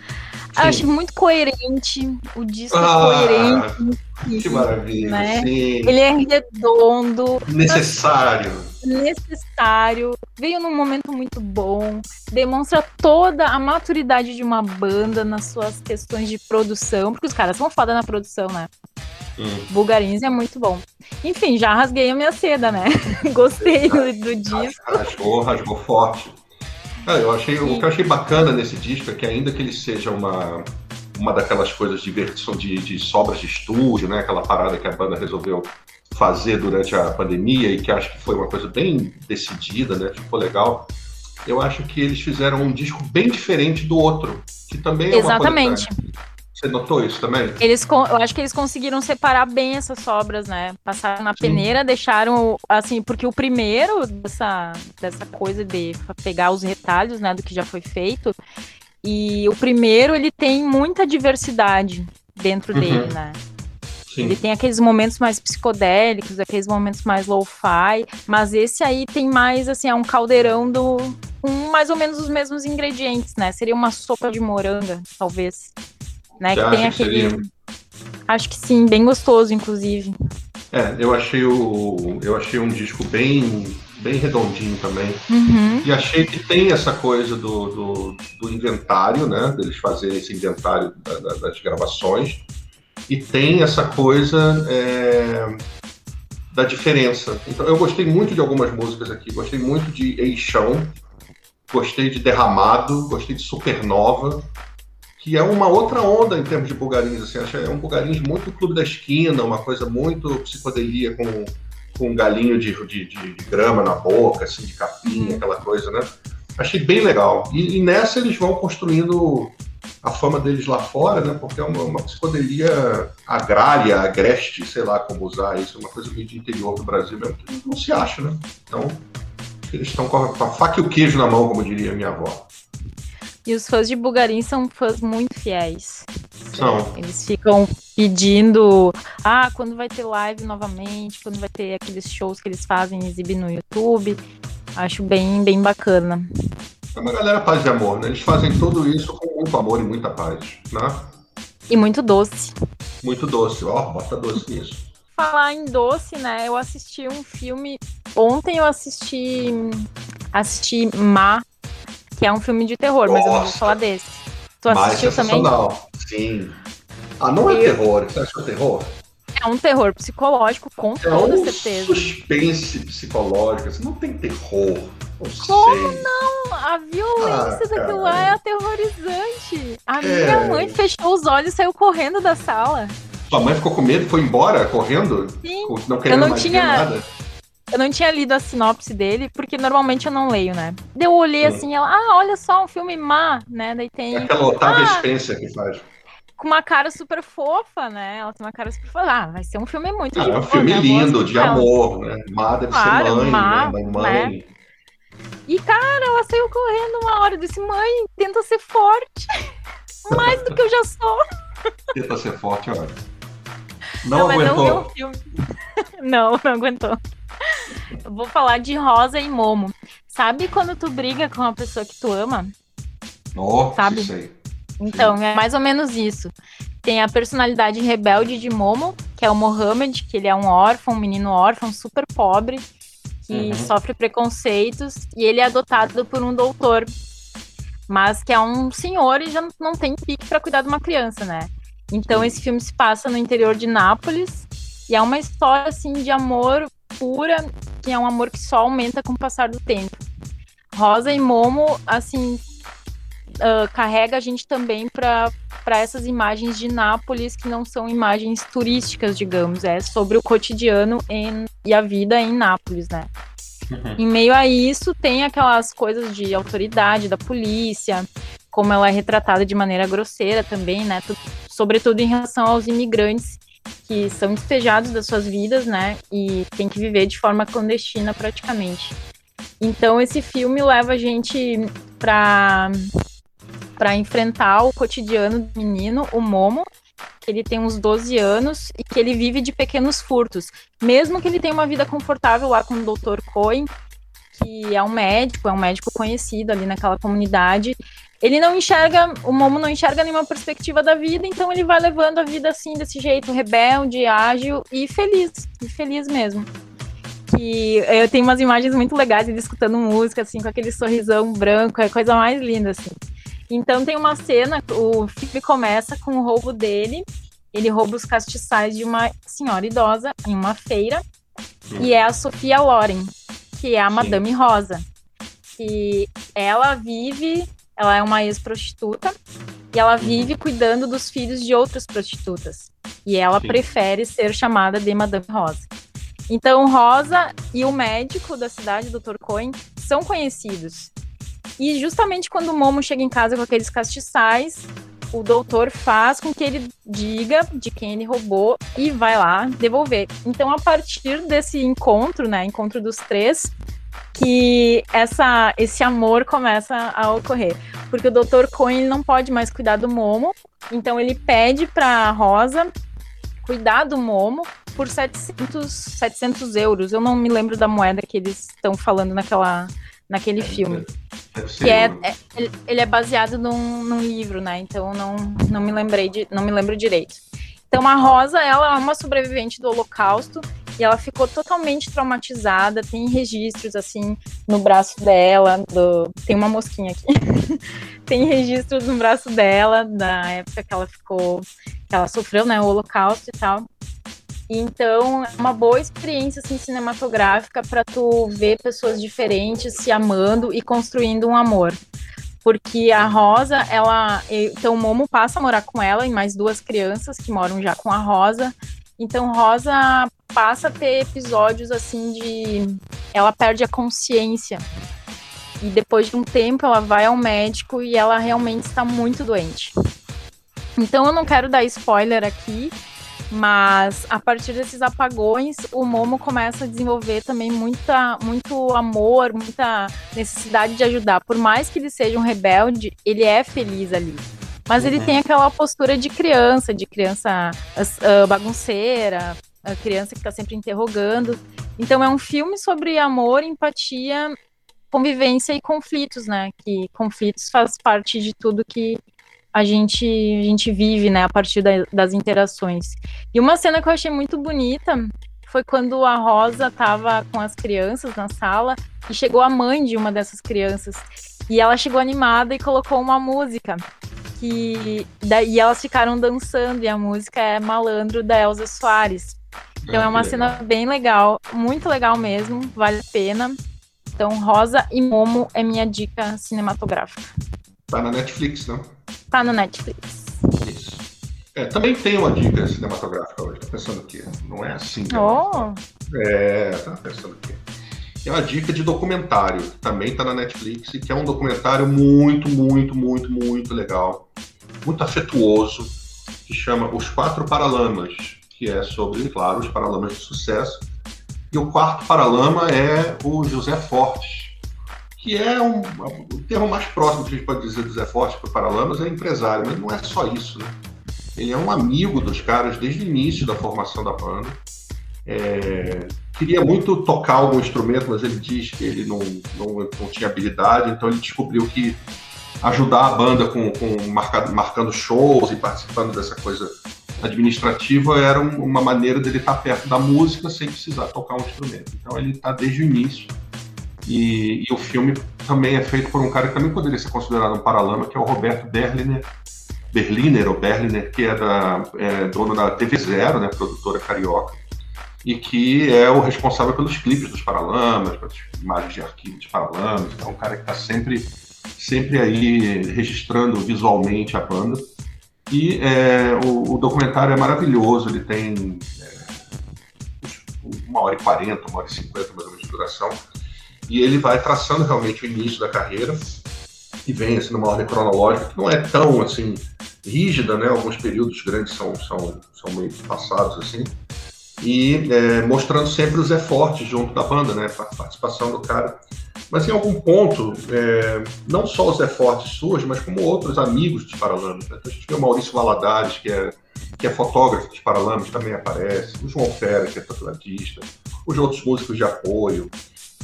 Speaker 1: Eu achei muito coerente. O disco é
Speaker 2: Ah,
Speaker 1: coerente.
Speaker 2: Que maravilha,
Speaker 1: Né? Ele é redondo,
Speaker 2: Necessário.
Speaker 1: necessário, veio num momento muito bom, demonstra toda a maturidade de uma banda nas suas questões de produção, porque os caras são foda na produção, né?
Speaker 2: Hum.
Speaker 1: Bulgarins é muito bom. Enfim, já rasguei a minha seda, né? Gostei do, do disco.
Speaker 2: Rasgou, rasgou forte. Ah, eu achei, o que eu achei bacana nesse disco é que ainda que ele seja uma, uma daquelas coisas de, de, de sobras de estúdio, né? Aquela parada que a banda resolveu fazer durante a pandemia e que acho que foi uma coisa bem decidida, né? Ficou legal. Eu acho que eles fizeram um disco bem diferente do outro, que também é uma
Speaker 1: Exatamente.
Speaker 2: Você notou isso também?
Speaker 1: Eles, eu acho que eles conseguiram separar bem essas sobras, né? Passaram na
Speaker 2: Sim.
Speaker 1: peneira, deixaram, assim, porque o primeiro dessa, dessa coisa de pegar os retalhos, né, do que já foi feito, e o primeiro, ele tem muita diversidade dentro
Speaker 2: Uhum.
Speaker 1: dele, né? Ele
Speaker 2: Sim.
Speaker 1: tem aqueles momentos mais psicodélicos, aqueles momentos mais lo-fi, mas esse aí tem mais, assim, é um caldeirão do... com mais ou menos os mesmos ingredientes, né? Seria uma sopa de moranga, talvez. Né?
Speaker 2: Você
Speaker 1: Que tem
Speaker 2: acha que
Speaker 1: aquele...
Speaker 2: seria?
Speaker 1: Acho que sim, bem gostoso, inclusive.
Speaker 2: É, eu achei o, eu achei um disco bem, bem redondinho também.
Speaker 1: Uhum.
Speaker 2: E achei que tem essa coisa do, do, do inventário, né? Deles fazerem esse inventário da- da- das gravações. E tem essa coisa é, da diferença. Então, eu gostei muito de algumas músicas aqui. Gostei muito de Eixão. Gostei de Derramado. Gostei de Supernova. Que é uma outra onda em termos de bugarins. Assim, acho que é um bugarins muito clube da esquina, uma coisa muito psicodelia com, com um galinho de, de, de- de grama na boca, assim, de capinha, aquela coisa, né? Achei bem legal. E, e nessa eles vão construindo a fama deles lá fora, né? Porque é uma, uma psicodelia agrária, agreste, sei lá como usar isso, uma coisa meio de interior do Brasil mesmo, que não se acha, né? Então, eles estão com a, com a faca e o queijo na mão, como diria minha avó.
Speaker 1: E os fãs de Bugarim são fãs muito fiéis.
Speaker 2: São.
Speaker 1: Eles ficam pedindo, ah, quando vai ter live novamente, quando vai ter aqueles shows que eles fazem, exibem no YouTube. Acho bem, bem bacana.
Speaker 2: É uma galera paz e amor, né? Eles fazem tudo isso com muito amor e muita paz, né?
Speaker 1: E muito doce.
Speaker 2: Muito doce, ó, bota doce nisso.
Speaker 1: Falar em doce, né? Eu assisti um filme. Ontem eu assisti. Assisti Ma, que é um filme de terror, mas eu não vou
Speaker 2: Nossa.
Speaker 1: falar desse. Tu assistiu também?
Speaker 2: Sim. Ah, não é
Speaker 1: Eu-
Speaker 2: terror. Você acha que é terror?
Speaker 1: É um terror psicológico, com
Speaker 2: É
Speaker 1: toda
Speaker 2: um
Speaker 1: certeza.
Speaker 2: suspense psicológico. Assim, não tem terror. Não
Speaker 1: Como
Speaker 2: sei.
Speaker 1: A violência
Speaker 2: Ah,
Speaker 1: daquilo lá é aterrorizante. A
Speaker 2: É.
Speaker 1: minha mãe fechou os olhos e saiu correndo da sala.
Speaker 2: Sua mãe ficou com medo, foi embora, correndo,
Speaker 1: Sim.
Speaker 2: não querendo
Speaker 1: não
Speaker 2: mais
Speaker 1: tinha-
Speaker 2: nada.
Speaker 1: Eu não tinha lido a sinopse dele, porque normalmente eu não leio, né? Daí Eu olhei
Speaker 2: Hum.
Speaker 1: assim, ela, ah, olha só, um filme má, né? Daí
Speaker 2: É
Speaker 1: tem
Speaker 2: aquela Otávia
Speaker 1: Ah!
Speaker 2: Spencer que faz.
Speaker 1: com uma cara super fofa, né? Ela tem uma cara super fofa. Ah, vai ser um filme muito
Speaker 2: Ah, é um filme
Speaker 1: né?
Speaker 2: Lindo, de amor, né? Má deve
Speaker 1: Claro,
Speaker 2: ser mãe,
Speaker 1: má,
Speaker 2: né? Mãe.
Speaker 1: E, cara, ela saiu correndo uma hora. Eu disse, mãe, tenta ser forte. Mais do que eu já sou.
Speaker 2: Tenta ser forte, olha. Não,
Speaker 1: mas
Speaker 2: aguentou.
Speaker 1: não viu o filme. não, não aguentou. Eu vou falar de Rosa e Momo. Sabe quando tu briga com uma pessoa que tu ama?
Speaker 2: Nossa,
Speaker 1: Sabe?
Speaker 2: isso aí.
Speaker 1: Então, é mais ou menos isso. Tem a personalidade rebelde de Momo, que é o Mohammed, que ele é um órfão, um menino órfão, super pobre, que
Speaker 2: Uhum.
Speaker 1: sofre preconceitos, e ele é adotado por um doutor. mas que é um senhor e já não tem pique para cuidar de uma criança, né? Então esse filme se passa no interior de Nápoles e é uma história assim de amor pura, que é um amor que só aumenta com o passar do tempo. Rosa e Momo, assim, uh, carrega a gente também para essas imagens de Nápoles que não são imagens turísticas, digamos, é sobre o cotidiano em, e a vida em Nápoles, né? Uhum. Em meio a isso, tem aquelas coisas de autoridade da polícia, como ela é retratada de maneira grosseira também, né? Sobretudo em relação aos imigrantes que são despejados das suas vidas, né? E tem que viver de forma clandestina praticamente. Então esse filme leva a gente para para enfrentar o cotidiano do menino, o Momo, que ele tem uns 12 anos e que ele vive de pequenos furtos. Mesmo que ele tenha uma vida confortável lá com o Dr. Cohen, que é um médico, é um médico conhecido ali naquela comunidade, ele não enxerga, o Momo não enxerga nenhuma perspectiva da vida, então ele vai levando a vida assim, desse jeito, rebelde, ágil e feliz, e feliz mesmo. Que eu tenho umas imagens muito legais ele escutando música, assim, com aquele sorrisão branco, é a coisa mais linda, assim. Então tem uma cena, o filme começa com o roubo dele, ele rouba os castiçais de uma senhora idosa em uma feira, e é a Sofia Loren, que é a Madame Rosa. Que ela vive ela é uma ex-prostituta e ela vive cuidando dos filhos de outras prostitutas. E ela Sim. prefere ser chamada de Madame Rosa. Então, Rosa e o médico da cidade, Dr. Cohen, são conhecidos. E justamente quando o Momo chega em casa com aqueles castiçais, o doutor faz com que ele diga de quem ele roubou e vai lá devolver. Então, a partir desse encontro, né, encontro dos três, que essa, esse amor começa a ocorrer. Porque o Dr. Cohen não pode mais cuidar do Momo, então ele pede para Rosa cuidar do Momo por 700, 700 euros. Eu não me lembro da moeda que eles estão falando naquela, naquele filme. Que é, é, ele é baseado num, num livro, né? Então não, não me lembrei de, não me lembro direito. Então a Rosa, ela é uma sobrevivente do Holocausto e ela ficou totalmente traumatizada. Tem registros assim no braço dela, do... tem uma mosquinha aqui. tem registros no braço dela da época que ela ficou, que ela sofreu, né, o Holocausto e tal. Então, é uma boa experiência assim, cinematográfica para tu ver pessoas diferentes se amando e construindo um amor. Porque a Rosa, ela. Então, o Momo passa a morar com ela e mais duas crianças que moram já com a Rosa. Então, Rosa passa a ter episódios assim de. Ela perde a consciência. E depois de um tempo, ela vai ao médico e ela realmente está muito doente. Então, eu não quero dar spoiler aqui, mas a partir desses apagões, o Momo começa a desenvolver também muita, muito amor, muita necessidade de ajudar. Por mais que ele seja um rebelde, ele é feliz ali. Mas ele uhum. tem aquela postura de criança, de criança uh, bagunceira, a criança que está sempre interrogando. Então é um filme sobre amor, empatia, convivência e conflitos, né? Que conflitos faz parte de tudo que a gente a gente vive, né? A partir da, das interações. E uma cena que eu achei muito bonita foi quando a Rosa estava com as crianças na sala e chegou a mãe de uma dessas crianças e ela chegou animada e colocou uma música que daí elas ficaram dançando e a música é Malandro da Elza Soares. Então ah, é uma cena bem legal, muito legal mesmo, vale a pena. Então Rosa e Momo é minha dica cinematográfica.
Speaker 2: Tá na Netflix, não?
Speaker 1: Tá no Netflix.
Speaker 2: Isso. É, também tem uma dica cinematográfica hoje. Tô pensando que não é assim.
Speaker 1: Oh.
Speaker 2: É, tá pensando é uma dica de documentário, que também está na Netflix, e que é um documentário muito, muito, muito, muito legal, muito afetuoso, que chama Os Quatro Paralamas, que é sobre, claro, os paralamas de sucesso. E o quarto paralama é o José Fortes, que é um, o termo mais próximo que a gente pode dizer do José Fortes para Paralamas é empresário, mas não é só isso, né? Ele é um amigo dos caras desde o início da formação da banda. É, queria muito tocar algum instrumento, mas ele diz que ele não, não, não tinha habilidade, então ele descobriu que ajudar a banda com, com marcado, marcando shows e participando dessa coisa administrativa era uma maneira dele estar perto da música sem precisar tocar um instrumento. Então ele está desde o início e, e, o filme também é feito por um cara que também poderia ser considerado um paralama, que é o Roberto Berliner, Berliner ou Berliner, que é, da, é dono da TV Zero, né, produtora carioca, e que é o responsável pelos clipes dos Paralamas, pelas imagens de arquivo dos Paralamas. É um cara que está sempre, sempre aí registrando visualmente a banda. E é, o, o, documentário é maravilhoso, ele tem é, uma hora e quarenta, uma hora e cinquenta mais ou menos de duração, e ele vai traçando realmente o início da carreira, e vem assim, numa ordem cronológica que não é tão assim rígida, né? Alguns períodos grandes são, são, são meio passados assim, e é, mostrando sempre os fortes junto da banda, né? A participação do cara. Mas em algum ponto, é, não só os fortes suas, mas como outros amigos dos Paralamas. Né? Então, a gente vê o Maurício Valadares, que é, que é fotógrafo dos Paralamas, também aparece, o João Fera, que é tatuadista, os outros músicos de apoio.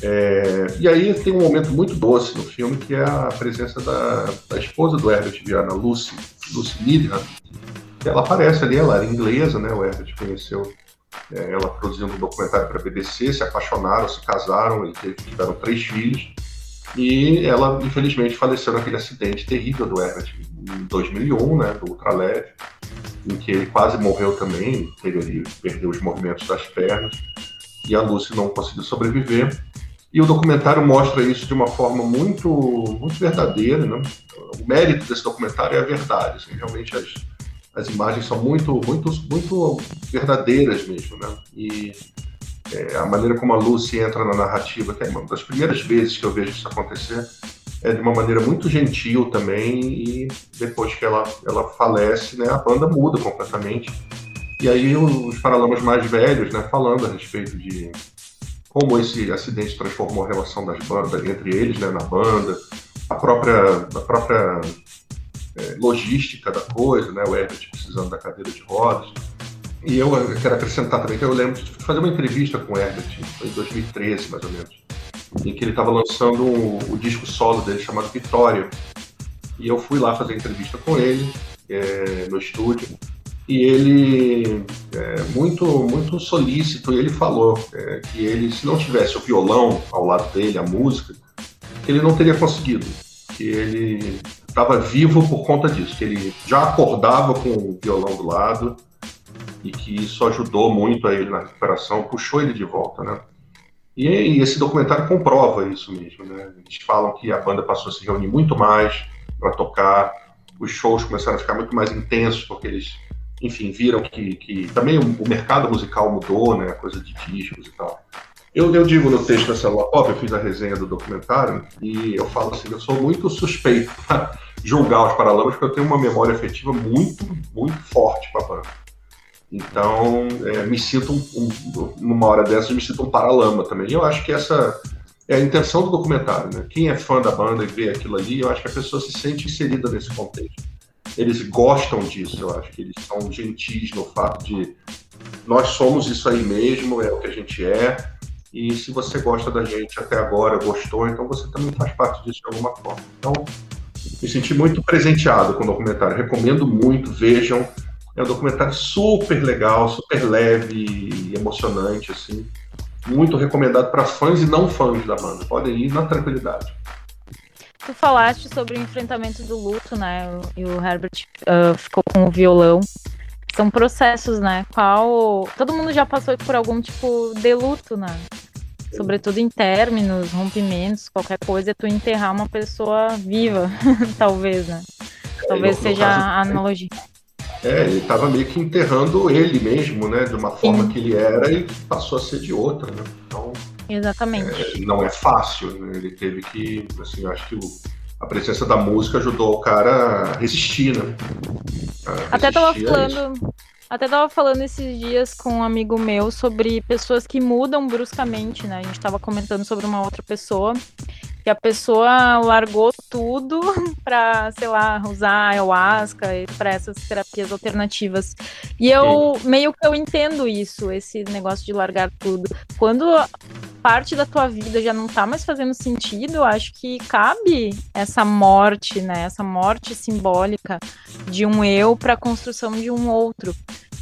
Speaker 2: É, e aí tem um momento muito doce no filme, que é a presença da, da esposa do Herbert Viana, Lucy, Lucy Midham, que ela aparece ali, ela era inglesa, né? O Herbert conheceu é, ela produzindo um documentário para a BBC, se apaixonaram, se casaram, eles tiveram três filhos. E ela, infelizmente, faleceu naquele acidente terrível do Herbert em 2001, né, do ultraleve, em que ele quase morreu também, ele perdeu os movimentos das pernas, e a Lucy não conseguiu sobreviver. E o documentário mostra isso de uma forma muito, muito verdadeira. Né? O mérito desse documentário é a verdade. Assim, realmente as, as imagens são muito, muito, muito verdadeiras mesmo, né? E é, a maneira como a Lucy entra na narrativa, que é uma das primeiras vezes que eu vejo isso acontecer, é de uma maneira muito gentil também, e depois que ela, ela falece, né, a banda muda completamente. E aí os Paralamas mais velhos, né, falando a respeito de como esse acidente transformou a relação das bandas entre eles, né, na banda, a própria, a própria é, logística da coisa, né? O Herbert precisando da cadeira de rodas. E eu quero acrescentar também que eu lembro de fazer uma entrevista com o Herbert, foi em 2013 mais ou menos, em que ele estava lançando o, o, disco solo dele chamado Vitória. E eu fui lá fazer entrevista com ele é, no estúdio e ele é, muito muito solícito ele falou é, que ele se não tivesse o violão ao lado dele a música ele não teria conseguido que ele estava vivo por conta disso, que ele já acordava com o violão do lado e que isso ajudou muito a ele na recuperação, puxou ele de volta, né? E, e esse documentário comprova isso mesmo, né? Eles falam que a banda passou a se reunir muito mais para tocar, os shows começaram a ficar muito mais intensos porque eles, enfim, viram que, que também o, o mercado musical mudou, né? A coisa de discos e tal. Eu, eu digo no texto da Célula Pop, eu fiz a resenha do documentário, e eu falo assim, eu sou muito suspeito para julgar os Paralamas, porque eu tenho uma memória afetiva muito, muito forte para a banda. Então, é, me sinto, um, um, numa hora dessas, me sinto um paralama também. E eu acho que essa é a intenção do documentário, né? Quem é fã da banda e vê aquilo ali, eu acho que a pessoa se sente inserida nesse contexto. Eles gostam disso, eu acho que eles são gentis no fato de nós somos isso aí mesmo, é o que a gente é, e se você gosta da gente até agora, gostou, então você também faz parte disso de alguma forma. Então, me senti muito presenteado com o documentário. Recomendo muito, vejam. É um documentário super legal, super leve e emocionante, assim. Muito recomendado para fãs e não fãs da banda. Podem ir na tranquilidade.
Speaker 1: Tu falaste sobre o enfrentamento do luto, né? E o Herbert uh, ficou com o violão. São processos, né? Qual. Todo mundo já passou por algum tipo de luto, né? Sobretudo em términos, rompimentos, qualquer coisa, é tu enterrar uma pessoa viva, talvez, né? Talvez é, seja a analogia.
Speaker 2: É, ele estava meio que enterrando ele mesmo, né? De uma forma Sim. que ele era e passou a ser de outra, né? Então,
Speaker 1: Exatamente.
Speaker 2: É, não é fácil, né? Ele teve que, assim, eu acho que o, a presença da música ajudou o cara a resistir, né?
Speaker 1: A Até tava falando até tava falando esses dias com um amigo meu sobre pessoas que mudam bruscamente, né? A gente tava comentando sobre uma outra pessoa que a pessoa largou tudo para, sei lá, usar ayahuasca e para essas terapias alternativas. E eu Sim. meio que eu entendo isso, esse negócio de largar tudo. Quando parte da tua vida já não tá mais fazendo sentido, eu acho que cabe essa morte, né? Essa morte simbólica de um eu para a construção de um outro.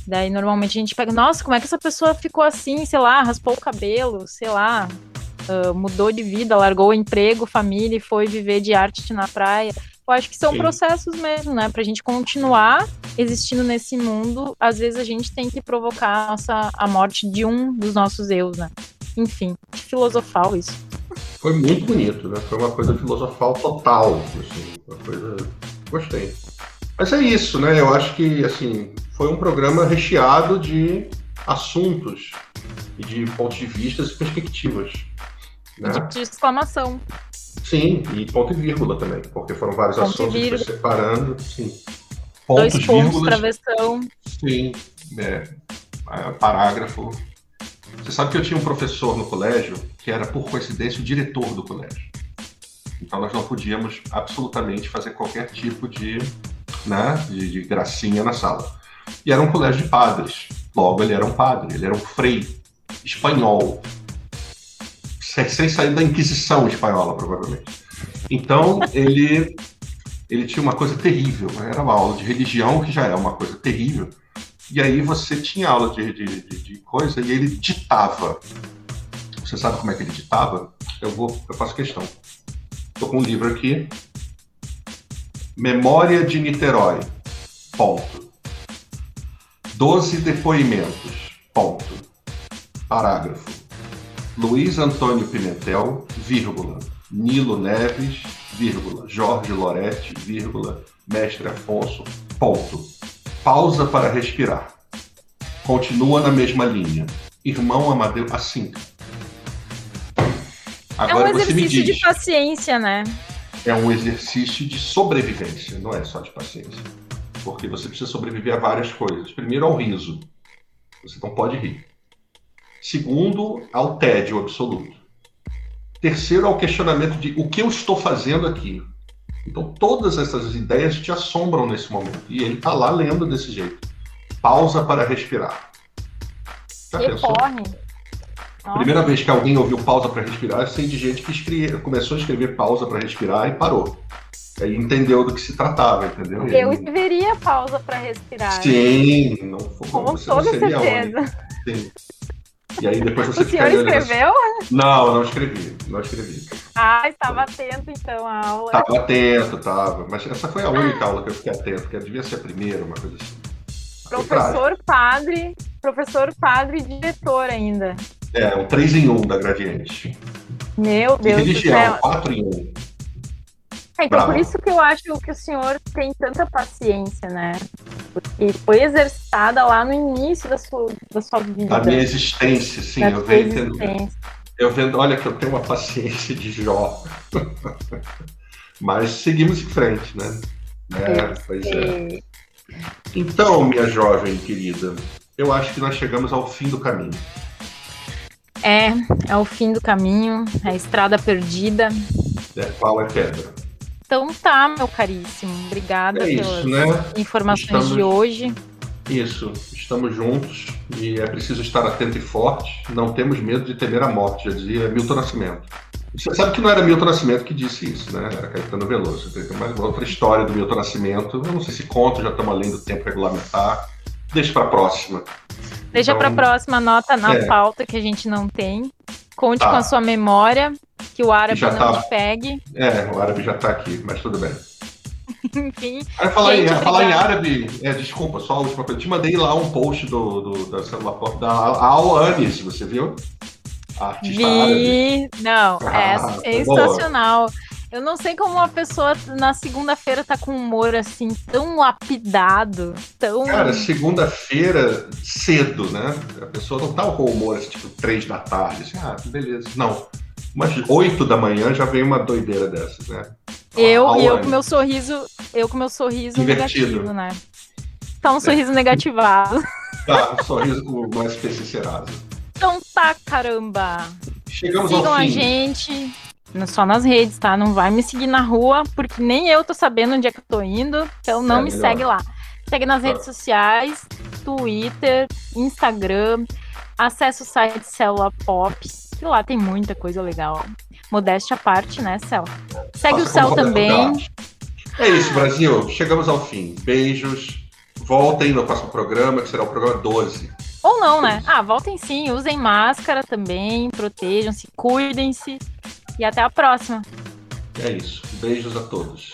Speaker 1: Daí normalmente a gente pega, nossa, como é que essa pessoa ficou assim, sei lá, raspou o cabelo, sei lá, uh, mudou de vida, largou o emprego, família e foi viver de arte na praia. Eu acho que são
Speaker 2: Sim.
Speaker 1: processos mesmo, né? Pra gente continuar existindo nesse mundo, às vezes a gente tem que provocar a, nossa, a morte de um dos nossos eus, né? Enfim, filosofal isso.
Speaker 2: Foi muito bonito, né? Foi uma coisa filosofal total, assim, uma coisa... Gostei. Mas é isso, né? Eu acho que, assim, foi um programa recheado de assuntos e de pontos de vista e perspectivas, né?
Speaker 1: De, exclamação.
Speaker 2: Sim, e ponto e vírgula também, porque foram vários
Speaker 1: Ponto
Speaker 2: assuntos que separando, sim.
Speaker 1: Dois
Speaker 2: Pontos,
Speaker 1: pontos,
Speaker 2: vírgulas,
Speaker 1: travessão.
Speaker 2: sim, é, é, parágrafo. Você sabe que eu tinha um professor no colégio que era, por coincidência, o diretor do colégio. Então nós não podíamos absolutamente fazer qualquer tipo de, né, de, de gracinha na sala. E era um colégio de padres. Logo, ele era um padre, ele era um frei espanhol. Sem, sair da Inquisição espanhola, provavelmente. Então, ele, ele tinha uma coisa terrível. Era uma aula de religião, que já é uma coisa terrível. E aí você tinha aula de, de, de, coisa e ele ditava. Você sabe como é que ele ditava? Eu vou, eu faço questão. Estou com um livro aqui. Memória de Niterói. Ponto. Doze depoimentos. Ponto. Parágrafo. Luiz Antônio Pimentel, vírgula. Nilo Neves, vírgula. Jorge Loretti, vírgula. Mestre Afonso, ponto. Pausa para respirar. Continua na mesma linha. Irmão Amadeu, assim. Agora
Speaker 1: é um exercício
Speaker 2: diz
Speaker 1: de paciência, né?
Speaker 2: é um exercício de sobrevivência, não é só de paciência. Porque você precisa sobreviver a várias coisas. Primeiro, ao riso. Você não pode rir. Segundo, ao tédio absoluto. Terceiro, ao questionamento de o que eu estou fazendo aqui. Então, todas essas ideias te assombram nesse momento. E ele está lá lendo desse jeito. Pausa para respirar. Já pensou?
Speaker 1: Recorre. Nossa.
Speaker 2: Primeira vez que alguém ouviu pausa para respirar, eu sei de gente que escreve- começou a escrever pausa para respirar e parou. Aí entendeu do que se tratava, entendeu?
Speaker 1: Eu escreveria pausa para respirar.
Speaker 2: Sim, não foi.
Speaker 1: Com toda
Speaker 2: a
Speaker 1: certeza.
Speaker 2: Sim. E aí depois
Speaker 1: O
Speaker 2: você
Speaker 1: senhor
Speaker 2: ficaria olhando assim,
Speaker 1: escreveu?
Speaker 2: Não, não escrevi, não escrevi.
Speaker 1: Ah, estava atento então à aula.
Speaker 2: Tava atento, tava. Mas essa foi a única aula que eu fiquei atento, que devia ser a primeira, uma coisa assim.
Speaker 1: Professor, padre, professor, padre e diretor ainda.
Speaker 2: É, um 3 em 1 da Gradiente.
Speaker 1: Meu
Speaker 2: E
Speaker 1: Deus do
Speaker 2: religião,
Speaker 1: céu.
Speaker 2: 4 em 1.
Speaker 1: É, então,
Speaker 2: Bravo.
Speaker 1: por isso que eu acho que o senhor tem tanta paciência, né? Porque foi exercitada lá no início da sua, da sua vida.
Speaker 2: Da minha existência, sim,
Speaker 1: da
Speaker 2: eu venho tendo. Eu vendo, olha que eu tenho uma paciência de Jó. Mas seguimos em frente, né? É, pois é.
Speaker 1: E-
Speaker 2: Então, minha jovem querida, eu acho que nós chegamos ao fim do caminho.
Speaker 1: É, é o fim do caminho, é a estrada perdida.
Speaker 2: Né? Qual é pedra?
Speaker 1: Então tá, meu caríssimo. Obrigada
Speaker 2: É isso,
Speaker 1: pelas
Speaker 2: né?
Speaker 1: informações
Speaker 2: Estamos-
Speaker 1: de hoje.
Speaker 2: Isso, estamos juntos e é preciso estar atento e forte. Não temos medo de temer a morte, já dizia Milton Nascimento. Você sabe que não era Milton Nascimento que disse isso, né? Era Caetano Veloso. Tem mais uma outra história do Milton Nascimento. Eu não sei se conta, já estamos além do tempo regulamentar. Deixa para a próxima.
Speaker 1: Deixa
Speaker 2: Então,
Speaker 1: pra próxima nota na
Speaker 2: é.
Speaker 1: pauta que a gente não tem. Conte
Speaker 2: Tá.
Speaker 1: com a sua memória, que o árabe
Speaker 2: Já
Speaker 1: não
Speaker 2: tá.
Speaker 1: te pegue.
Speaker 2: É, o árabe já está aqui, mas tudo bem.
Speaker 1: Enfim,
Speaker 2: Aí, falar, em,
Speaker 1: Gente,
Speaker 2: falar em árabe, é, desculpa, só a última coisa. Te mandei lá um post do, do- da celular pop da Al Anis, você viu? A artista árabe.
Speaker 1: vi. Não, é
Speaker 2: Ah,
Speaker 1: sensacional. Eu não sei como uma pessoa na segunda-feira tá com um humor assim tão lapidado, tão.
Speaker 2: Cara, segunda-feira, cedo, né? A pessoa não tava com humor, assim, tipo, três da tarde. Assim, ah, beleza. Não. Umas oito da manhã já veio uma doideira dessas, né?
Speaker 1: eu e eu com meu sorriso, eu com meu sorriso
Speaker 2: Invertido.
Speaker 1: negativo, né? Tá um sorriso negativado.
Speaker 2: Tá, um sorriso com o SPC Serasa.
Speaker 1: Então tá, caramba.
Speaker 2: Chegamos
Speaker 1: Sigam
Speaker 2: ao
Speaker 1: a
Speaker 2: fim.
Speaker 1: gente não- só nas redes, tá? Não vai me seguir na rua, porque nem eu tô sabendo onde é que eu tô indo. Então não
Speaker 2: É,
Speaker 1: me
Speaker 2: melhor.
Speaker 1: segue lá. Segue nas
Speaker 2: Tá.
Speaker 1: redes sociais, Twitter, Instagram. Acesse o site Célula Pop, que lá tem muita coisa legal. Modéstia à parte, né, Céu? Segue o
Speaker 2: como Roberto
Speaker 1: também.
Speaker 2: É isso, Brasil. Chegamos ao fim. Beijos. Voltem no próximo programa, que será o programa 12.
Speaker 1: Ou não, né? Ah, voltem sim, usem máscara também, protejam-se, cuidem-se e até a próxima.
Speaker 2: É isso. Beijos a todos.